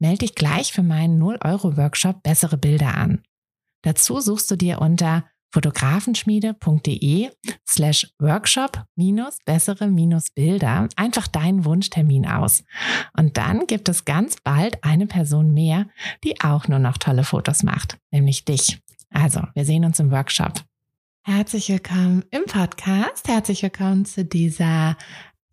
Melde dich gleich für meinen 0-Euro-Workshop Bessere Bilder an. Dazu suchst du dir unter fotografenschmiede.de slash workshop minus bessere minus Bilder einfach deinen Wunschtermin aus. Und dann gibt es ganz bald eine Person mehr, die auch nur noch tolle Fotos macht, nämlich dich. Also, wir sehen uns im Workshop. Herzlich willkommen im Podcast. Herzlich willkommen zu dieser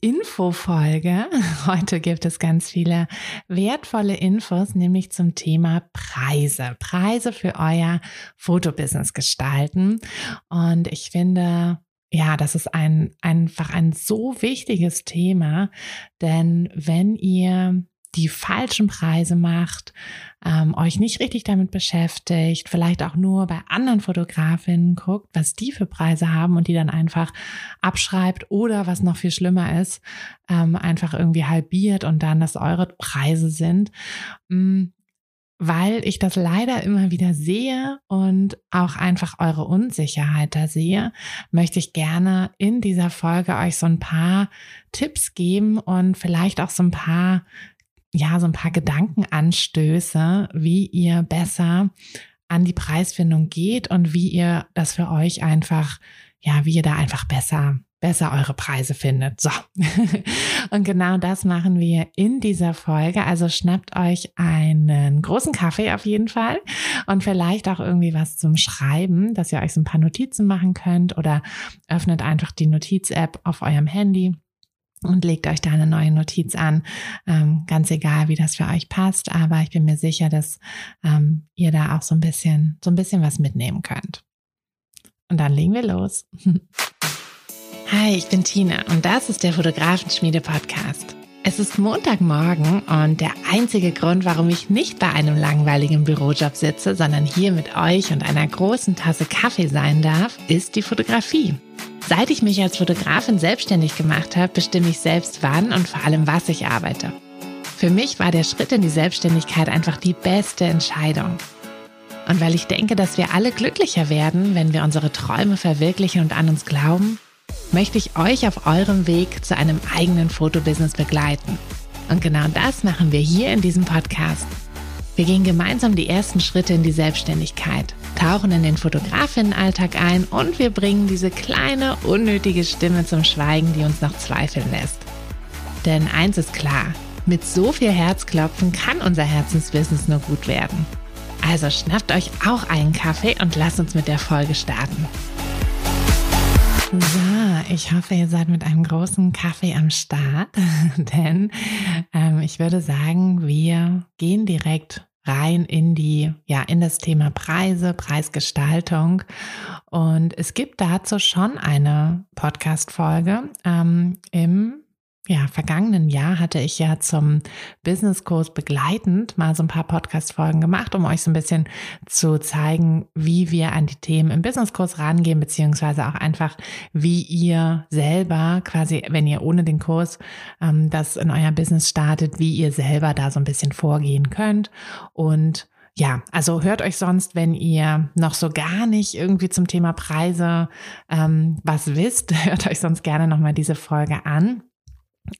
Infofolge. Heute gibt es ganz viele wertvolle Infos, nämlich zum Thema Preise. Preise für euer Fotobusiness gestalten. Und ich finde, ja, das ist ein, einfach ein so wichtiges Thema, denn wenn ihr die falschen Preise macht, ähm, euch nicht richtig damit beschäftigt, vielleicht auch nur bei anderen Fotografinnen guckt, was die für Preise haben und die dann einfach abschreibt oder was noch viel schlimmer ist, ähm, einfach irgendwie halbiert und dann das eure Preise sind. Mhm weil ich das leider immer wieder sehe und auch einfach eure Unsicherheit da sehe, möchte ich gerne in dieser Folge euch so ein paar Tipps geben und vielleicht auch so ein paar ja, so ein paar Gedankenanstöße, wie ihr besser an die Preisfindung geht und wie ihr das für euch einfach, ja, wie ihr da einfach besser besser eure Preise findet. So. Und genau das machen wir in dieser Folge. Also schnappt euch einen großen Kaffee auf jeden Fall und vielleicht auch irgendwie was zum Schreiben, dass ihr euch so ein paar Notizen machen könnt oder öffnet einfach die Notiz-App auf eurem Handy und legt euch da eine neue Notiz an. Ähm, ganz egal, wie das für euch passt, aber ich bin mir sicher, dass ähm, ihr da auch so ein bisschen, so ein bisschen was mitnehmen könnt. Und dann legen wir los. Hi, ich bin Tina und das ist der Fotografenschmiede Podcast. Es ist Montagmorgen und der einzige Grund, warum ich nicht bei einem langweiligen Bürojob sitze, sondern hier mit euch und einer großen Tasse Kaffee sein darf, ist die Fotografie. Seit ich mich als Fotografin selbstständig gemacht habe, bestimme ich selbst wann und vor allem was ich arbeite. Für mich war der Schritt in die Selbstständigkeit einfach die beste Entscheidung. Und weil ich denke, dass wir alle glücklicher werden, wenn wir unsere Träume verwirklichen und an uns glauben, möchte ich euch auf eurem Weg zu einem eigenen Fotobusiness begleiten. Und genau das machen wir hier in diesem Podcast. Wir gehen gemeinsam die ersten Schritte in die Selbstständigkeit, tauchen in den Fotografinnenalltag ein und wir bringen diese kleine, unnötige Stimme zum Schweigen, die uns noch zweifeln lässt. Denn eins ist klar, mit so viel Herzklopfen kann unser Herzensbusiness nur gut werden. Also schnappt euch auch einen Kaffee und lasst uns mit der Folge starten. So, ich hoffe, ihr seid mit einem großen Kaffee am Start, denn ähm, ich würde sagen, wir gehen direkt rein in die, ja, in das Thema Preise, Preisgestaltung. Und es gibt dazu schon eine Podcast-Folge ähm, im ja, vergangenen Jahr hatte ich ja zum Businesskurs begleitend mal so ein paar Podcast-Folgen gemacht, um euch so ein bisschen zu zeigen, wie wir an die Themen im Businesskurs rangehen, beziehungsweise auch einfach, wie ihr selber quasi, wenn ihr ohne den Kurs ähm, das in euer Business startet, wie ihr selber da so ein bisschen vorgehen könnt und ja, also hört euch sonst, wenn ihr noch so gar nicht irgendwie zum Thema Preise ähm, was wisst, hört euch sonst gerne nochmal diese Folge an.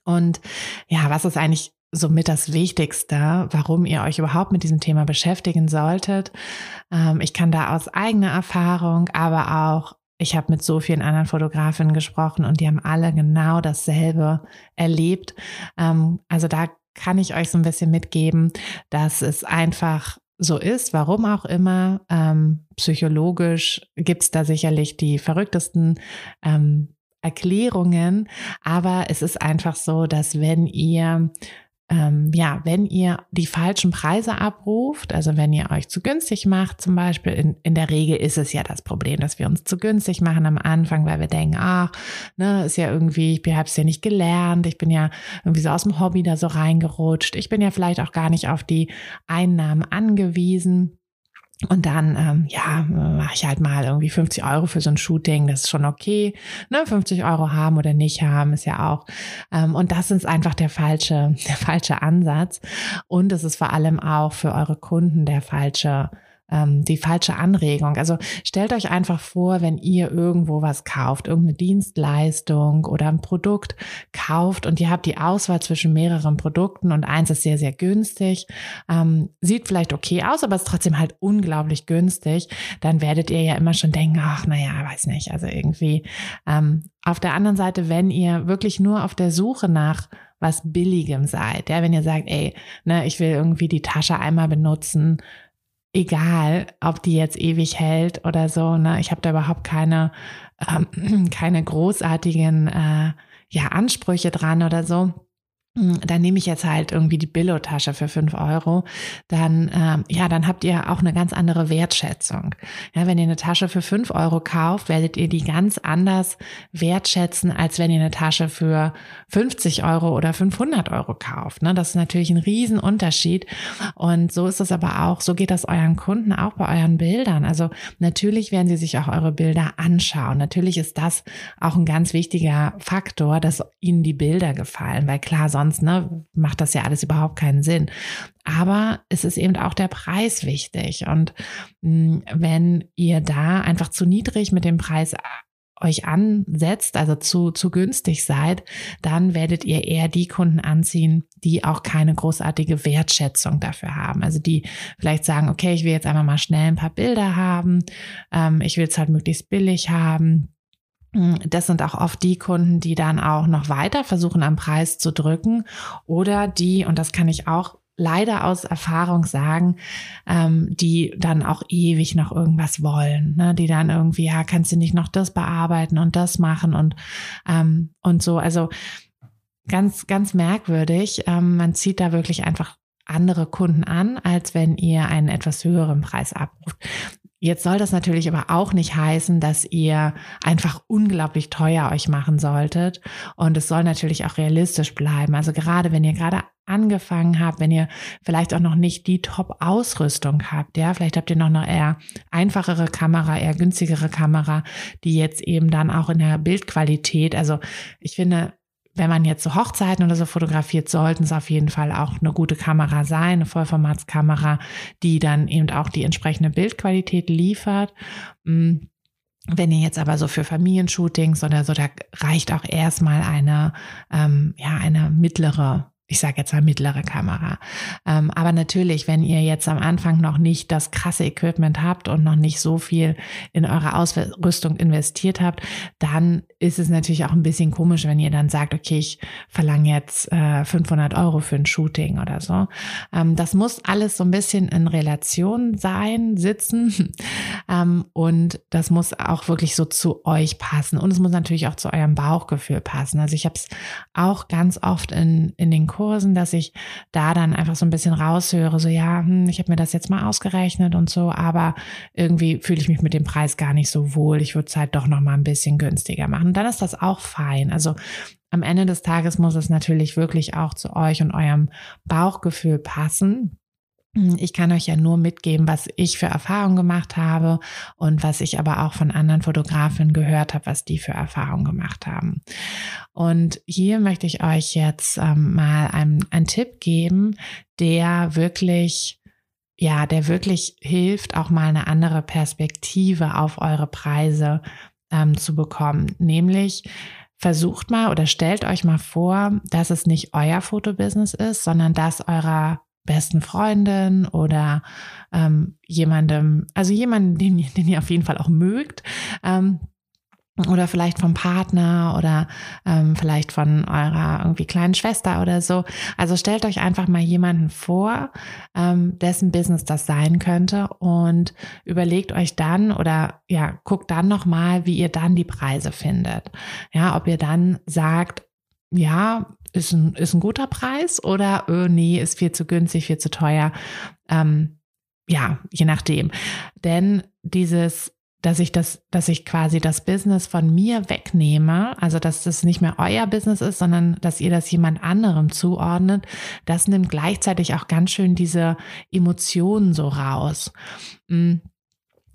Und ja, was ist eigentlich somit das Wichtigste, warum ihr euch überhaupt mit diesem Thema beschäftigen solltet? Ähm, ich kann da aus eigener Erfahrung, aber auch ich habe mit so vielen anderen Fotografinnen gesprochen und die haben alle genau dasselbe erlebt. Ähm, also da kann ich euch so ein bisschen mitgeben, dass es einfach so ist, warum auch immer. Ähm, psychologisch gibt's da sicherlich die verrücktesten ähm, Erklärungen, aber es ist einfach so, dass wenn ihr ähm, ja, wenn ihr die falschen Preise abruft, also wenn ihr euch zu günstig macht, zum Beispiel, in, in der Regel ist es ja das Problem, dass wir uns zu günstig machen am Anfang, weil wir denken, ach, ne, ist ja irgendwie, ich habe es ja nicht gelernt, ich bin ja irgendwie so aus dem Hobby da so reingerutscht, ich bin ja vielleicht auch gar nicht auf die Einnahmen angewiesen. Und dann, ähm, ja, mache ich halt mal irgendwie 50 Euro für so ein Shooting, das ist schon okay. Ne? 50 Euro haben oder nicht haben, ist ja auch. Ähm, und das ist einfach der falsche, der falsche Ansatz. Und es ist vor allem auch für eure Kunden der falsche ähm, die falsche Anregung. Also stellt euch einfach vor, wenn ihr irgendwo was kauft, irgendeine Dienstleistung oder ein Produkt kauft und ihr habt die Auswahl zwischen mehreren Produkten und eins ist sehr, sehr günstig, ähm, sieht vielleicht okay aus, aber ist trotzdem halt unglaublich günstig, dann werdet ihr ja immer schon denken, ach, naja, weiß nicht, also irgendwie. Ähm, auf der anderen Seite, wenn ihr wirklich nur auf der Suche nach was Billigem seid, ja, wenn ihr sagt, ey, ne, ich will irgendwie die Tasche einmal benutzen, egal, ob die jetzt ewig hält oder so. Ne? Ich habe da überhaupt keine, ähm, keine großartigen äh, ja, Ansprüche dran oder so. Hm, dann nehme ich jetzt halt irgendwie die Billo-Tasche für fünf Euro, dann, ähm, ja, dann habt ihr auch eine ganz andere Wertschätzung. Ja, wenn ihr eine Tasche für fünf Euro kauft, werdet ihr die ganz anders wertschätzen, als wenn ihr eine Tasche für 50 Euro oder 500 Euro kauft. Ne? Das ist natürlich ein Riesenunterschied. Und so ist es aber auch, so geht das euren Kunden auch bei euren Bildern. Also natürlich werden sie sich auch eure Bilder anschauen. Natürlich ist das auch ein ganz wichtiger Faktor, dass ihnen die Bilder gefallen, weil klar, sonst sonst ne, macht das ja alles überhaupt keinen Sinn. Aber es ist eben auch der Preis wichtig. Und hm, wenn ihr da einfach zu niedrig mit dem Preis euch ansetzt, also zu, zu günstig seid, dann werdet ihr eher die Kunden anziehen, die auch keine großartige Wertschätzung dafür haben. Also die vielleicht sagen, okay, ich will jetzt einfach mal schnell ein paar Bilder haben, ähm, ich will es halt möglichst billig haben das sind auch oft die Kunden, die dann auch noch weiter versuchen, am Preis zu drücken oder die, und das kann ich auch leider aus Erfahrung sagen, ähm, die dann auch ewig noch irgendwas wollen, ne? die dann irgendwie, ja, kannst du nicht noch das bearbeiten und das machen und, ähm, und so. Also ganz, ganz merkwürdig. Ähm, man zieht da wirklich einfach andere Kunden an, als wenn ihr einen etwas höheren Preis abruft. Jetzt soll das natürlich aber auch nicht heißen, dass ihr einfach unglaublich teuer euch machen solltet. Und es soll natürlich auch realistisch bleiben. Also gerade wenn ihr gerade angefangen habt, wenn ihr vielleicht auch noch nicht die Top-Ausrüstung habt, ja, vielleicht habt ihr noch eine eher einfachere Kamera, eher günstigere Kamera, die jetzt eben dann auch in der Bildqualität, also ich finde, wenn man jetzt so Hochzeiten oder so fotografiert, sollten es auf jeden Fall auch eine gute Kamera sein, eine Vollformatskamera, die dann eben auch die entsprechende Bildqualität liefert. Mm, wenn ihr jetzt aber so für Familienshootings oder so, da reicht auch erstmal eine, ähm, ja, eine mittlere ich sage jetzt mal mittlere Kamera. Ähm, aber natürlich, wenn ihr jetzt am Anfang noch nicht das krasse Equipment habt und noch nicht so viel in eure Ausrüstung investiert habt, dann ist es natürlich auch ein bisschen komisch, wenn ihr dann sagt, okay, ich verlange jetzt äh, 500 Euro für ein Shooting oder so. Ähm, das muss alles so ein bisschen in Relation sein, sitzen ähm, und das muss auch wirklich so zu euch passen und es muss natürlich auch zu eurem Bauchgefühl passen. Also ich habe es auch ganz oft in, in den Kursen, dass ich da dann einfach so ein bisschen raushöre, so ja, hm, ich habe mir das jetzt mal ausgerechnet und so, aber irgendwie fühle ich mich mit dem Preis gar nicht so wohl. Ich würde es halt doch noch mal ein bisschen günstiger machen. Dann ist das auch fein. Also am Ende des Tages muss es natürlich wirklich auch zu euch und eurem Bauchgefühl passen. Ich kann euch ja nur mitgeben, was ich für Erfahrungen gemacht habe und was ich aber auch von anderen Fotografen gehört habe, was die für Erfahrungen gemacht haben. Und hier möchte ich euch jetzt ähm, mal einen, einen Tipp geben, der wirklich ja, der wirklich hilft, auch mal eine andere Perspektive auf eure Preise ähm, zu bekommen. Nämlich versucht mal oder stellt euch mal vor, dass es nicht euer Fotobusiness ist, sondern das eurer besten Freundin oder ähm, jemandem, also jemanden, den, den ihr auf jeden Fall auch mögt. Ähm, oder vielleicht vom Partner oder ähm, vielleicht von eurer irgendwie kleinen Schwester oder so. Also stellt euch einfach mal jemanden vor, ähm, dessen Business das sein könnte und überlegt euch dann oder ja, guckt dann nochmal, wie ihr dann die Preise findet. Ja, ob ihr dann sagt, ja, ist ein, ist ein guter Preis oder oh, nee, ist viel zu günstig, viel zu teuer. Ähm, ja, je nachdem. Denn dieses dass ich das, dass ich quasi das Business von mir wegnehme, also dass das nicht mehr euer Business ist, sondern dass ihr das jemand anderem zuordnet, das nimmt gleichzeitig auch ganz schön diese Emotionen so raus. Mm.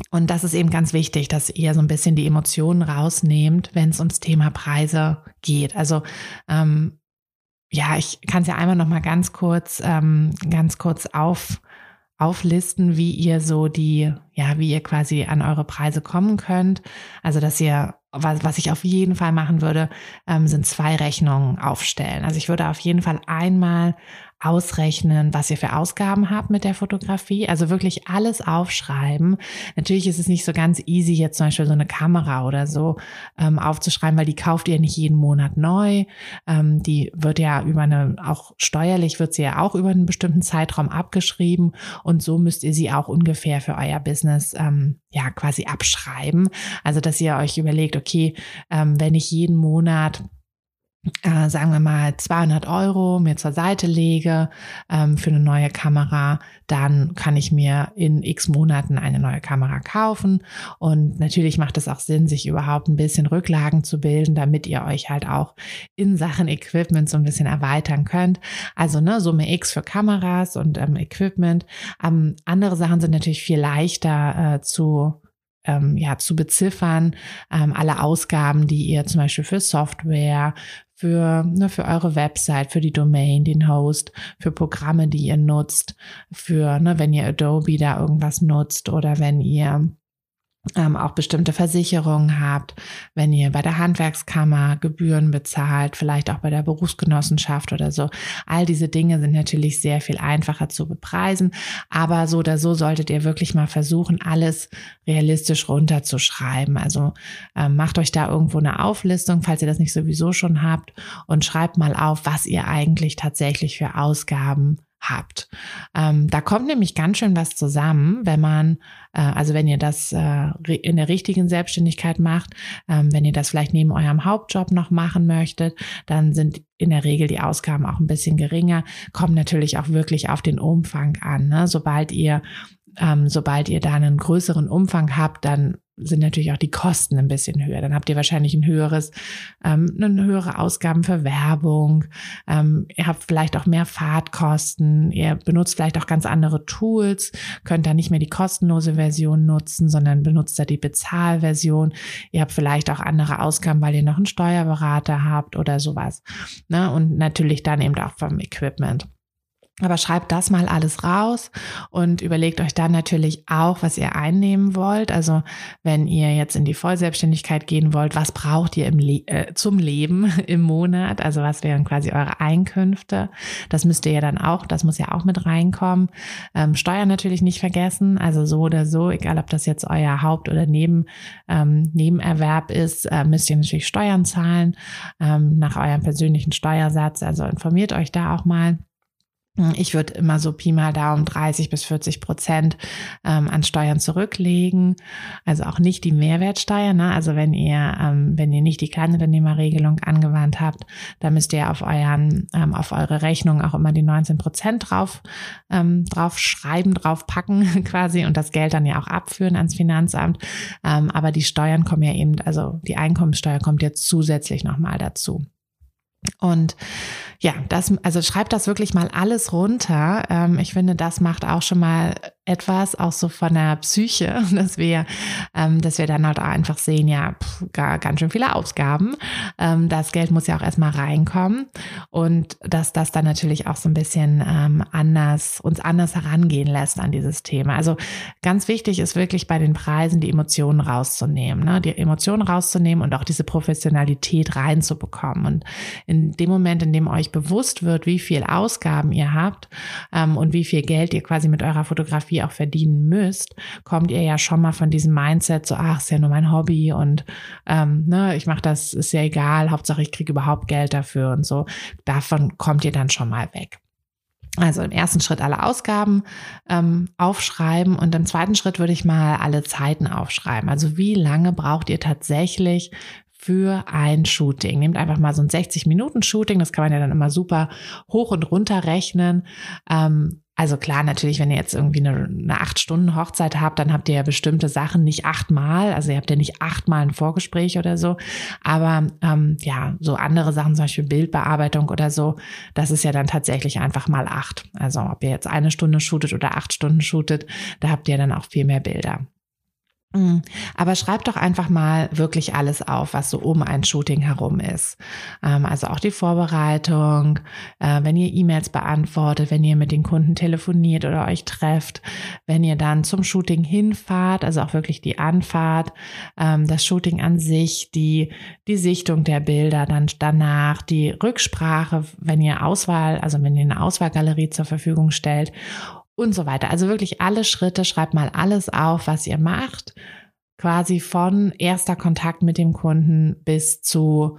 Und das ist eben ganz wichtig, dass ihr so ein bisschen die Emotionen rausnehmt, wenn es ums Thema Preise geht. Also ähm, ja, ich kann es ja einmal noch mal ganz kurz, ähm, ganz kurz auf auflisten, wie ihr so die, ja, wie ihr quasi an eure Preise kommen könnt. Also, dass ihr, was, was ich auf jeden Fall machen würde, ähm, sind zwei Rechnungen aufstellen. Also ich würde auf jeden Fall einmal ausrechnen, was ihr für Ausgaben habt mit der Fotografie. Also wirklich alles aufschreiben. Natürlich ist es nicht so ganz easy, jetzt zum Beispiel so eine Kamera oder so ähm, aufzuschreiben, weil die kauft ihr nicht jeden Monat neu. Ähm, die wird ja über eine, auch steuerlich wird sie ja auch über einen bestimmten Zeitraum abgeschrieben und so müsst ihr sie auch ungefähr für euer Business ähm, ja quasi abschreiben. Also dass ihr euch überlegt, okay, ähm, wenn ich jeden Monat äh, sagen wir mal 200 Euro mir zur Seite lege ähm, für eine neue Kamera, dann kann ich mir in x Monaten eine neue Kamera kaufen. Und natürlich macht es auch Sinn, sich überhaupt ein bisschen Rücklagen zu bilden, damit ihr euch halt auch in Sachen Equipment so ein bisschen erweitern könnt. Also ne, Summe X für Kameras und ähm, Equipment. Ähm, andere Sachen sind natürlich viel leichter äh, zu ähm, ja, zu beziffern, ähm, alle Ausgaben, die ihr zum Beispiel für Software, für, ne, für eure Website, für die Domain, den Host, für Programme, die ihr nutzt, für, ne, wenn ihr Adobe da irgendwas nutzt oder wenn ihr ähm, auch bestimmte Versicherungen habt, wenn ihr bei der Handwerkskammer Gebühren bezahlt, vielleicht auch bei der Berufsgenossenschaft oder so. All diese Dinge sind natürlich sehr viel einfacher zu bepreisen, aber so oder so solltet ihr wirklich mal versuchen, alles realistisch runterzuschreiben. Also ähm, macht euch da irgendwo eine Auflistung, falls ihr das nicht sowieso schon habt und schreibt mal auf, was ihr eigentlich tatsächlich für Ausgaben habt. Ähm, da kommt nämlich ganz schön was zusammen, wenn man, äh, also wenn ihr das äh, in der richtigen Selbstständigkeit macht, ähm, wenn ihr das vielleicht neben eurem Hauptjob noch machen möchtet, dann sind in der Regel die Ausgaben auch ein bisschen geringer, kommt natürlich auch wirklich auf den Umfang an. Ne? Sobald ihr ähm, sobald ihr da einen größeren Umfang habt, dann sind natürlich auch die Kosten ein bisschen höher. Dann habt ihr wahrscheinlich ein höheres, ähm, eine höhere Ausgaben für Werbung. Ähm, ihr habt vielleicht auch mehr Fahrtkosten. Ihr benutzt vielleicht auch ganz andere Tools, könnt da nicht mehr die kostenlose Version nutzen, sondern benutzt da die Bezahlversion. Ihr habt vielleicht auch andere Ausgaben, weil ihr noch einen Steuerberater habt oder sowas. Ne? Und natürlich dann eben auch vom Equipment. Aber schreibt das mal alles raus und überlegt euch dann natürlich auch, was ihr einnehmen wollt. Also wenn ihr jetzt in die Vollselbstständigkeit gehen wollt, was braucht ihr Le äh, zum Leben im Monat? Also was wären quasi eure Einkünfte? Das müsst ihr ja dann auch, das muss ja auch mit reinkommen. Ähm, Steuern natürlich nicht vergessen. Also so oder so, egal ob das jetzt euer Haupt- oder Neben, ähm, Nebenerwerb ist, äh, müsst ihr natürlich Steuern zahlen ähm, nach eurem persönlichen Steuersatz. Also informiert euch da auch mal. Ich würde immer so Pi mal Daumen 30 bis 40 Prozent ähm, an Steuern zurücklegen. Also auch nicht die Mehrwertsteuer. Ne? Also wenn ihr, ähm, wenn ihr nicht die Kleinunternehmerregelung angewandt habt, dann müsst ihr auf euren, ähm, auf eure Rechnung auch immer die 19 Prozent drauf, ähm, drauf schreiben, drauf packen quasi und das Geld dann ja auch abführen ans Finanzamt. Ähm, aber die Steuern kommen ja eben, also die Einkommenssteuer kommt jetzt zusätzlich nochmal dazu. Und ja, das, also schreibt das wirklich mal alles runter. Ähm, ich finde, das macht auch schon mal etwas, auch so von der Psyche, dass wir, ähm, dass wir dann halt auch einfach sehen, ja, pff, gar, ganz schön viele Ausgaben. Ähm, das Geld muss ja auch erstmal reinkommen und dass das dann natürlich auch so ein bisschen anders, uns anders herangehen lässt an dieses Thema. Also ganz wichtig ist wirklich bei den Preisen die Emotionen rauszunehmen, ne? die Emotionen rauszunehmen und auch diese Professionalität reinzubekommen. Und in dem Moment, in dem euch bewusst wird, wie viel Ausgaben ihr habt ähm, und wie viel Geld ihr quasi mit eurer Fotografie auch verdienen müsst, kommt ihr ja schon mal von diesem Mindset so, ach, ist ja nur mein Hobby und ähm, ne, ich mache das, ist ja egal, Hauptsache ich kriege überhaupt Geld dafür und so. Davon kommt ihr dann schon mal weg. Also im ersten Schritt alle Ausgaben ähm, aufschreiben und im zweiten Schritt würde ich mal alle Zeiten aufschreiben. Also wie lange braucht ihr tatsächlich für ein Shooting. Nehmt einfach mal so ein 60-Minuten-Shooting, das kann man ja dann immer super hoch und runter rechnen. Ähm, also klar, natürlich, wenn ihr jetzt irgendwie eine, eine acht Stunden Hochzeit habt, dann habt ihr ja bestimmte Sachen nicht achtmal. Also ihr habt ja nicht achtmal ein Vorgespräch oder so. Aber ähm, ja, so andere Sachen, zum Beispiel Bildbearbeitung oder so, das ist ja dann tatsächlich einfach mal acht. Also ob ihr jetzt eine Stunde shootet oder acht Stunden shootet, da habt ihr dann auch viel mehr Bilder. Mhm. Aber schreibt doch einfach mal wirklich alles auf, was so um ein Shooting herum ist. Ähm, also auch die Vorbereitung, äh, wenn ihr E-Mails beantwortet, wenn ihr mit den Kunden telefoniert oder euch trefft, wenn ihr dann zum Shooting hinfahrt, also auch wirklich die Anfahrt, ähm, das Shooting an sich, die, die Sichtung der Bilder, dann danach die Rücksprache, wenn ihr Auswahl, also wenn ihr eine Auswahlgalerie zur Verfügung stellt und so weiter. Also wirklich alle Schritte, schreibt mal alles auf, was ihr macht, quasi von erster Kontakt mit dem Kunden bis zu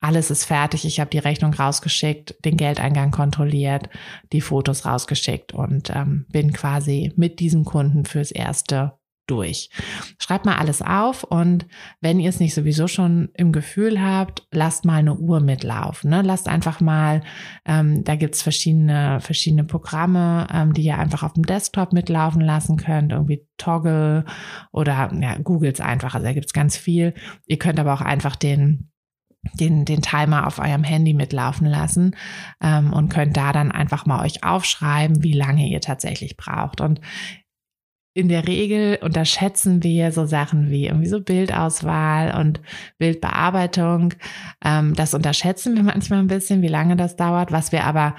alles ist fertig, ich habe die Rechnung rausgeschickt, den Geldeingang kontrolliert, die Fotos rausgeschickt und ähm, bin quasi mit diesem Kunden fürs erste durch. Schreibt mal alles auf und wenn ihr es nicht sowieso schon im Gefühl habt, lasst mal eine Uhr mitlaufen. Ne? Lasst einfach mal, ähm, da gibt's verschiedene, verschiedene Programme, ähm, die ihr einfach auf dem Desktop mitlaufen lassen könnt, irgendwie Toggle oder ja, googles einfach, also da gibt's ganz viel. Ihr könnt aber auch einfach den den, den Timer auf eurem Handy mitlaufen lassen ähm, und könnt da dann einfach mal euch aufschreiben, wie lange ihr tatsächlich braucht. Und in der Regel unterschätzen wir so Sachen wie irgendwie so Bildauswahl und Bildbearbeitung. Ähm, das unterschätzen wir manchmal ein bisschen, wie lange das dauert. Was wir aber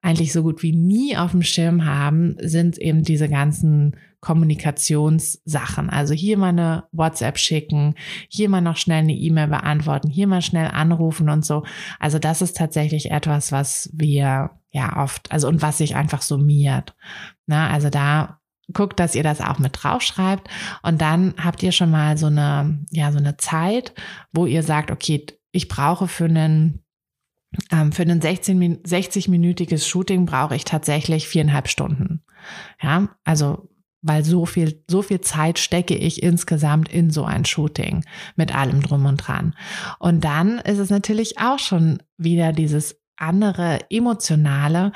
eigentlich so gut wie nie auf dem Schirm haben, sind eben diese ganzen Kommunikationssachen. Also hier mal eine WhatsApp schicken, hier mal noch schnell eine E-Mail beantworten, hier mal schnell anrufen und so. Also das ist tatsächlich etwas, was wir ja oft, also und was sich einfach summiert. Na, also da guckt, dass ihr das auch mit draufschreibt und dann habt ihr schon mal so eine, ja, so eine Zeit, wo ihr sagt, okay, ich brauche für einen ähm, für ein 60-minütiges Shooting brauche ich tatsächlich viereinhalb Stunden. Ja, also weil so viel, so viel Zeit stecke ich insgesamt in so ein Shooting mit allem drum und dran. Und dann ist es natürlich auch schon wieder dieses andere emotionale,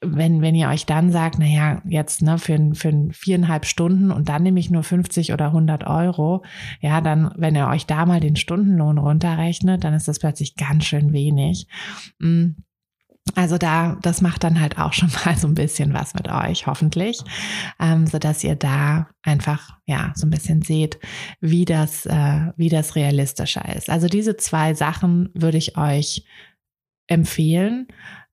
wenn, wenn ihr euch dann sagt, naja, jetzt ne, für, für viereinhalb Stunden und dann nehme ich nur 50 oder 100 Euro, ja, dann, wenn ihr euch da mal den Stundenlohn runterrechnet, dann ist das plötzlich ganz schön wenig. Mm. Also da, das macht dann halt auch schon mal so ein bisschen was mit euch, hoffentlich, ähm, so dass ihr da einfach ja so ein bisschen seht, wie das, äh, wie das realistischer ist. Also diese zwei Sachen würde ich euch empfehlen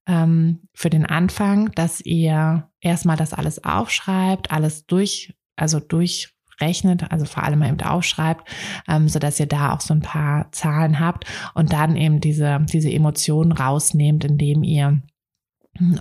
ähm, für den Anfang, dass ihr erstmal das alles aufschreibt, alles durch, also durchrechnet, also vor allem eben aufschreibt, ähm, so dass ihr da auch so ein paar Zahlen habt und dann eben diese, diese Emotionen rausnehmt, indem ihr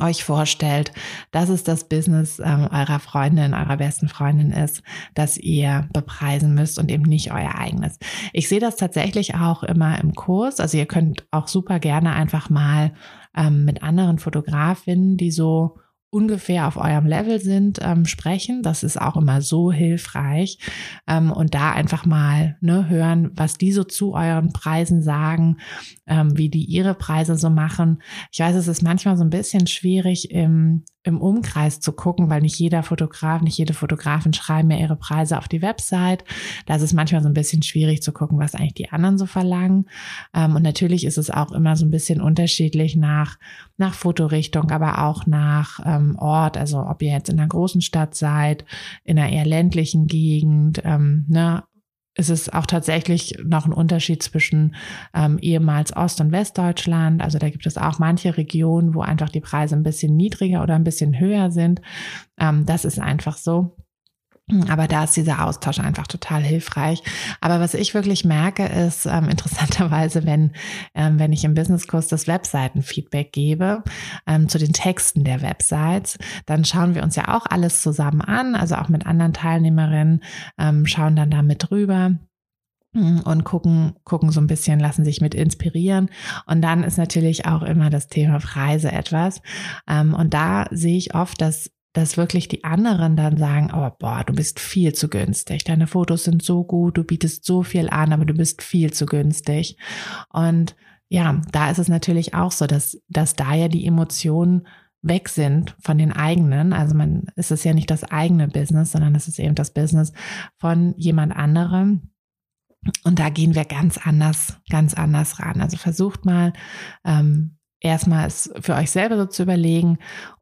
euch vorstellt, dass es das Business ähm, eurer Freundin, eurer besten Freundin ist, dass ihr bepreisen müsst und eben nicht euer eigenes. Ich sehe das tatsächlich auch immer im Kurs. Also ihr könnt auch super gerne einfach mal ähm, mit anderen Fotografinnen, die so ungefähr auf eurem Level sind, ähm, sprechen. Das ist auch immer so hilfreich. Ähm, und da einfach mal ne, hören, was die so zu euren Preisen sagen, ähm, wie die ihre Preise so machen. Ich weiß, es ist manchmal so ein bisschen schwierig im im Umkreis zu gucken, weil nicht jeder Fotograf, nicht jede Fotografin schreiben ja ihre Preise auf die Website. Da ist es manchmal so ein bisschen schwierig zu gucken, was eigentlich die anderen so verlangen. Ähm, und natürlich ist es auch immer so ein bisschen unterschiedlich nach, nach Fotorichtung, aber auch nach ähm, Ort. Also ob ihr jetzt in einer großen Stadt seid, in einer eher ländlichen Gegend, ähm, ne, ist es auch tatsächlich noch ein Unterschied zwischen ähm, ehemals Ost- und Westdeutschland. Also da gibt es auch manche Regionen, wo einfach die Preise ein bisschen niedriger oder ein bisschen höher sind. Ähm, das ist einfach so. Aber da ist dieser Austausch einfach total hilfreich. Aber was ich wirklich merke, ist ähm, interessanterweise, wenn, ähm, wenn ich im Businesskurs das Webseitenfeedback gebe ähm, zu den Texten der Websites, dann schauen wir uns ja auch alles zusammen an, also auch mit anderen Teilnehmerinnen, ähm, schauen dann da mit drüber mm, und gucken, gucken so ein bisschen, lassen sich mit inspirieren. Und dann ist natürlich auch immer das Thema Preise etwas. Ähm, und da sehe ich oft, dass dass wirklich die anderen dann sagen, oh boah, du bist viel zu günstig, deine Fotos sind so gut, du bietest so viel an, aber du bist viel zu günstig. Und ja, da ist es natürlich auch so, dass, dass da ja die Emotionen weg sind von den eigenen. Also man ist es ja nicht das eigene Business, sondern es ist eben das Business von jemand anderem. Und da gehen wir ganz anders, ganz anders ran. Also versucht mal ähm, erstmal es für euch selber so zu überlegen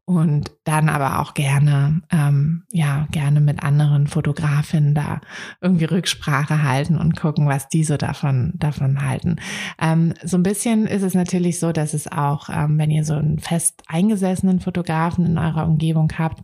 und dann aber auch gerne, ähm, ja, gerne mit anderen Fotografinnen da irgendwie Rücksprache halten und gucken, was die so davon, davon halten. Ähm, so ein bisschen ist es natürlich so, dass es auch, ähm, wenn ihr so einen fest eingesessenen Fotografen in eurer Umgebung habt,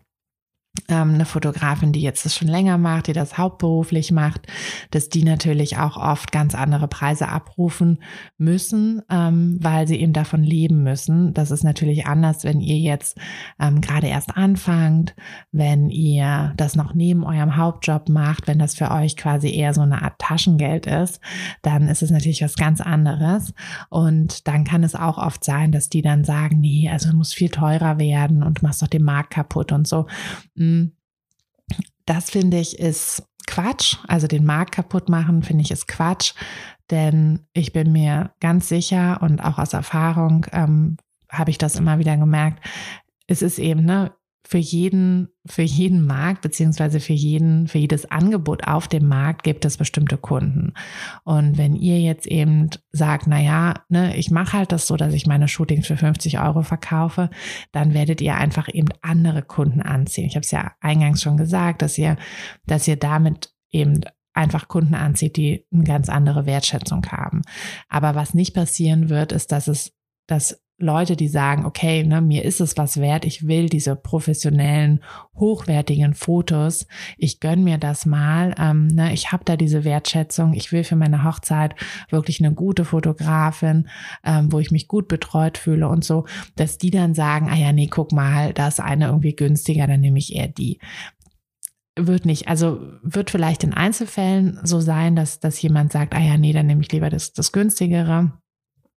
ähm, eine Fotografin, die jetzt das schon länger macht, die das hauptberuflich macht, dass die natürlich auch oft ganz andere Preise abrufen müssen, ähm, weil sie eben davon leben müssen. Das ist natürlich anders, wenn ihr jetzt ähm, gerade erst anfangt, wenn ihr das noch neben eurem Hauptjob macht, wenn das für euch quasi eher so eine Art Taschengeld ist, dann ist es natürlich was ganz anderes. Und dann kann es auch oft sein, dass die dann sagen, nee, also muss viel teurer werden und machst doch den Markt kaputt und so. Mm, das finde ich ist Quatsch. Also den Markt kaputt machen finde ich ist Quatsch, denn ich bin mir ganz sicher und auch aus Erfahrung ähm, habe ich das immer wieder gemerkt. Es ist eben, ne, für jeden, für jeden Markt beziehungsweise für jeden, für jedes Angebot auf dem Markt gibt es bestimmte Kunden. Und wenn ihr jetzt eben sagt, na ja, ne, ich mache halt das so, dass ich meine Shootings für 50 Euro verkaufe, dann werdet ihr einfach eben andere Kunden anziehen. Ich habe es ja eingangs schon gesagt, dass ihr, dass ihr damit eben einfach Kunden anzieht, die eine ganz andere Wertschätzung haben. Aber was nicht passieren wird, ist, dass es, dass Leute, die sagen, okay, ne, mir ist es was wert, ich will diese professionellen, hochwertigen Fotos, ich gönn mir das mal, ähm, ne, ich habe da diese Wertschätzung, ich will für meine Hochzeit wirklich eine gute Fotografin, ähm, wo ich mich gut betreut fühle und so, dass die dann sagen, ah ja, nee, guck mal, da ist eine irgendwie günstiger, dann nehme ich eher die. Wird nicht, also wird vielleicht in Einzelfällen so sein, dass, dass jemand sagt, ah ja, nee, dann nehme ich lieber das, das günstigere.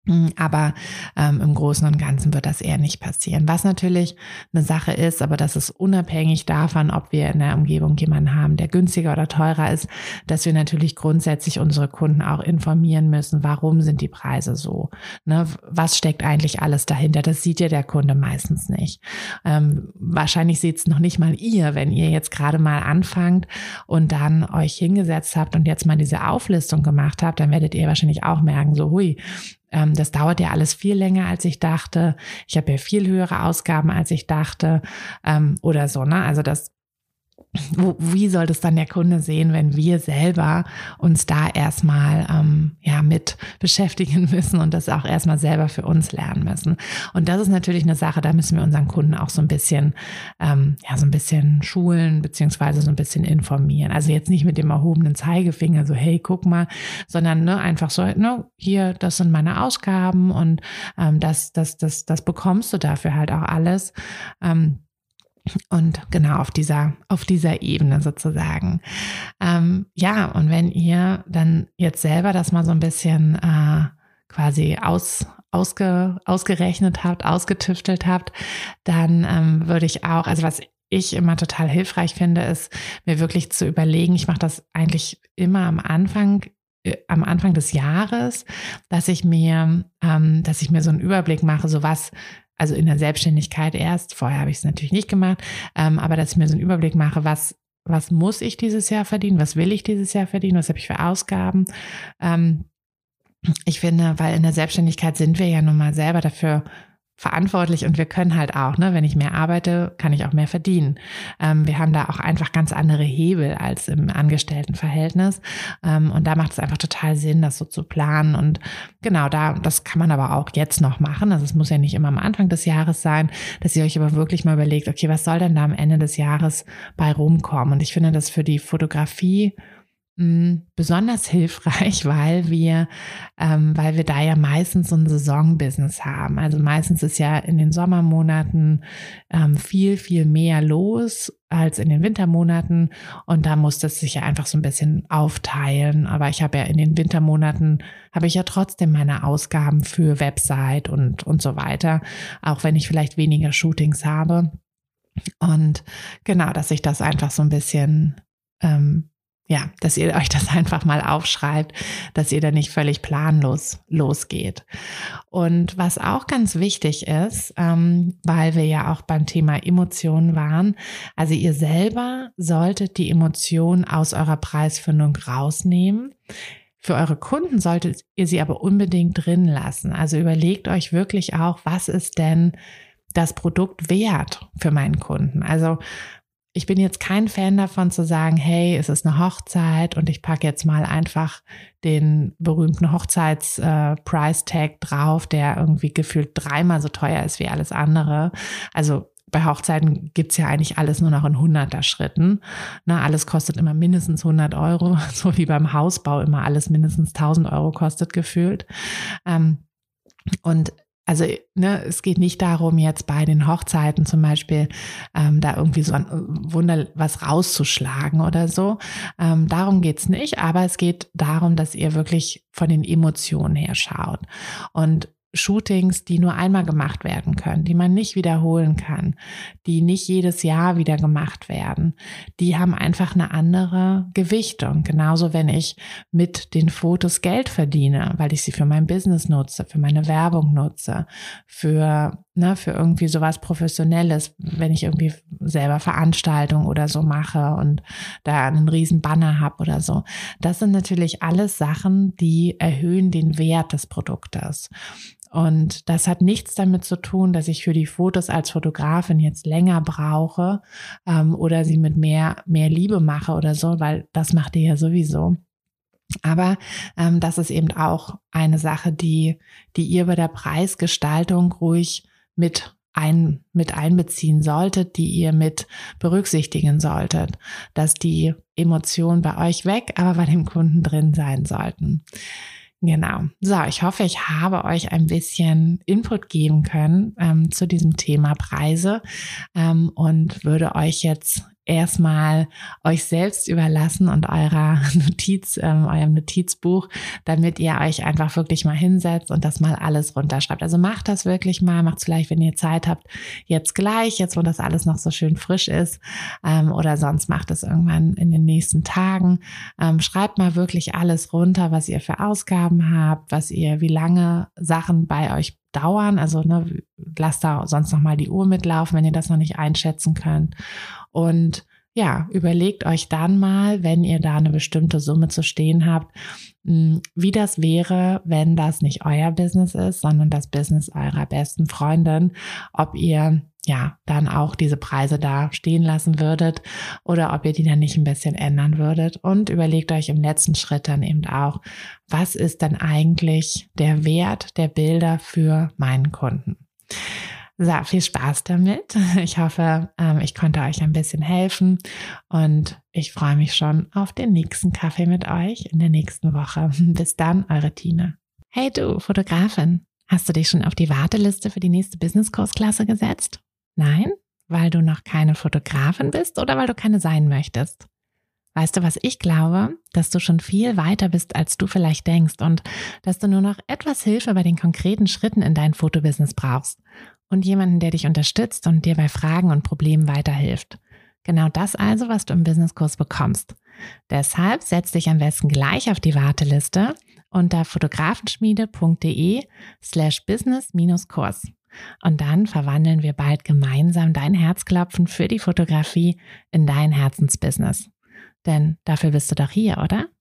Hm, aber ähm, im Großen und Ganzen wird das eher nicht passieren. Was natürlich eine Sache ist, aber das ist unabhängig davon, ob wir in der Umgebung jemanden haben, der günstiger oder teurer ist, dass wir natürlich grundsätzlich unsere Kunden auch informieren müssen, warum sind die Preise so? Ne? Was steckt eigentlich alles dahinter? Das sieht ja der Kunde meistens nicht. Ähm, wahrscheinlich sieht es noch nicht mal ihr, wenn ihr jetzt gerade mal anfangt und dann euch hingesetzt habt und jetzt mal diese Auflistung gemacht habt, dann werdet ihr wahrscheinlich auch merken, so hui, ähm, das dauert ja alles viel länger, als ich dachte. Ich habe ja viel höhere Ausgaben, als ich dachte. Ähm, oder so, ne? Also das wo, wie soll das dann der Kunde sehen, wenn wir selber uns da erstmal ähm, ja mit beschäftigen müssen und das auch erstmal selber für uns lernen müssen. Und das ist natürlich eine Sache, da müssen wir unseren Kunden auch so ein bisschen ähm, ja so ein bisschen schulen beziehungsweise so ein bisschen informieren. Also jetzt nicht mit dem erhobenen Zeigefinger so hey guck mal, sondern ne einfach so ne hier das sind meine Ausgaben und ähm, das das das das bekommst du dafür halt auch alles. Ähm, und genau auf dieser, auf dieser Ebene sozusagen. Ähm, ja, und wenn ihr dann jetzt selber das mal so ein bisschen äh, quasi aus, ausge, ausgerechnet habt, ausgetüftelt habt, dann ähm, würde ich auch, also was ich immer total hilfreich finde, ist mir wirklich zu überlegen, ich mache das eigentlich immer am Anfang äh, am Anfang des Jahres, dass ich mir, ähm, dass ich mir so einen Überblick mache, so was also in der Selbstständigkeit erst, vorher habe ich es natürlich nicht gemacht, ähm, aber dass ich mir so einen Überblick mache, was, was muss ich dieses Jahr verdienen, was will ich dieses Jahr verdienen, was habe ich für Ausgaben. Ähm, ich finde, weil in der Selbstständigkeit sind wir ja nun mal selber dafür verantwortlich und wir können halt auch, ne, wenn ich mehr arbeite, kann ich auch mehr verdienen. Ähm, wir haben da auch einfach ganz andere Hebel als im Angestelltenverhältnis ähm, und da macht es einfach total Sinn, das so zu planen und genau da, das kann man aber auch jetzt noch machen. Also es muss ja nicht immer am Anfang des Jahres sein, dass ihr euch aber wirklich mal überlegt, okay, was soll denn da am Ende des Jahres bei rumkommen? Und ich finde das für die Fotografie besonders hilfreich, weil wir, ähm, weil wir da ja meistens so ein Saisonbusiness haben. Also meistens ist ja in den Sommermonaten ähm, viel, viel mehr los als in den Wintermonaten und da muss das sich ja einfach so ein bisschen aufteilen. Aber ich habe ja in den Wintermonaten habe ich ja trotzdem meine Ausgaben für Website und und so weiter, auch wenn ich vielleicht weniger Shootings habe. Und genau, dass ich das einfach so ein bisschen ähm, ja, dass ihr euch das einfach mal aufschreibt, dass ihr da nicht völlig planlos losgeht. Und was auch ganz wichtig ist, ähm, weil wir ja auch beim Thema Emotionen waren, also ihr selber solltet die Emotionen aus eurer Preisfindung rausnehmen. Für eure Kunden solltet ihr sie aber unbedingt drin lassen. Also überlegt euch wirklich auch, was ist denn das Produkt wert für meinen Kunden? Also ich bin jetzt kein Fan davon zu sagen, hey, es ist eine Hochzeit und ich packe jetzt mal einfach den berühmten Hochzeits-Price-Tag drauf, der irgendwie gefühlt dreimal so teuer ist wie alles andere. Also bei Hochzeiten gibt's ja eigentlich alles nur noch in hunderter Schritten. Na, alles kostet immer mindestens 100 Euro, so wie beim Hausbau immer alles mindestens 1000 Euro kostet gefühlt. Ähm, und also ne, es geht nicht darum, jetzt bei den Hochzeiten zum Beispiel ähm, da irgendwie so ein Wunder was rauszuschlagen oder so. Ähm, darum geht's nicht, aber es geht darum, dass ihr wirklich von den Emotionen her schaut. Und Shootings, die nur einmal gemacht werden können, die man nicht wiederholen kann, die nicht jedes Jahr wieder gemacht werden, die haben einfach eine andere Gewichtung. Genauso, wenn ich mit den Fotos Geld verdiene, weil ich sie für mein Business nutze, für meine Werbung nutze, für ne, für irgendwie sowas Professionelles, wenn ich irgendwie selber Veranstaltungen oder so mache und da einen riesen Banner habe oder so. Das sind natürlich alles Sachen, die erhöhen den Wert des Produktes. Und das hat nichts damit zu tun, dass ich für die Fotos als Fotografin jetzt länger brauche ähm, oder sie mit mehr, mehr Liebe mache oder so, weil das macht ihr ja sowieso. Aber ähm, das ist eben auch eine Sache, die, die ihr bei der Preisgestaltung ruhig mit ein, mit einbeziehen solltet, die ihr mit berücksichtigen solltet, dass die Emotionen bei euch weg, aber bei dem Kunden drin sein sollten. Genau. So, ich hoffe, ich habe euch ein bisschen Input geben können ähm, zu diesem Thema Preise ähm, und würde euch jetzt erstmal euch selbst überlassen und eurer Notiz, ähm, eurem Notizbuch, damit ihr euch einfach wirklich mal hinsetzt und das mal alles runterschreibt. Also macht das wirklich mal, macht es vielleicht, wenn ihr Zeit habt, jetzt gleich, jetzt wo das alles noch so schön frisch ist, ähm, oder sonst macht es irgendwann in den nächsten Tagen. Ähm, schreibt mal wirklich alles runter, was ihr für Ausgaben habt, was ihr, wie lange Sachen bei euch dauern. Also ne, lasst da sonst noch mal die Uhr mitlaufen, wenn ihr das noch nicht einschätzen könnt. Und ja, überlegt euch dann mal, wenn ihr da eine bestimmte Summe zu stehen habt, hm, wie das wäre, wenn das nicht euer Business ist, sondern das Business eurer besten Freundin, ob ihr ja dann auch diese Preise da stehen lassen würdet oder ob ihr die dann nicht ein bisschen ändern würdet und überlegt euch im letzten Schritt dann eben auch, was ist denn eigentlich der Wert der Bilder für meinen Kunden? So, viel Spaß damit. Ich hoffe, ähm, ich konnte euch ein bisschen helfen und ich freue mich schon auf den nächsten Kaffee mit euch in der nächsten Woche. Bis dann, eure Tina. Hey du, Fotografin, hast du dich schon auf die Warteliste für die nächste Business-Kursklasse gesetzt? Nein? Weil du noch keine Fotografin bist oder weil du keine sein möchtest? Weißt du, was ich glaube? Dass du schon viel weiter bist, als du vielleicht denkst und dass du nur noch etwas Hilfe bei den konkreten Schritten in dein Fotobusiness brauchst und jemanden, der dich unterstützt und dir bei Fragen und Problemen weiterhilft. Genau das also, was du im Businesskurs bekommst. Deshalb setz dich am besten gleich auf die Warteliste unter fotografenschmiede.de slash business-kurs. Und dann verwandeln wir bald gemeinsam dein Herzklopfen für die Fotografie in dein Herzensbusiness. Denn dafür bist du doch hier, oder?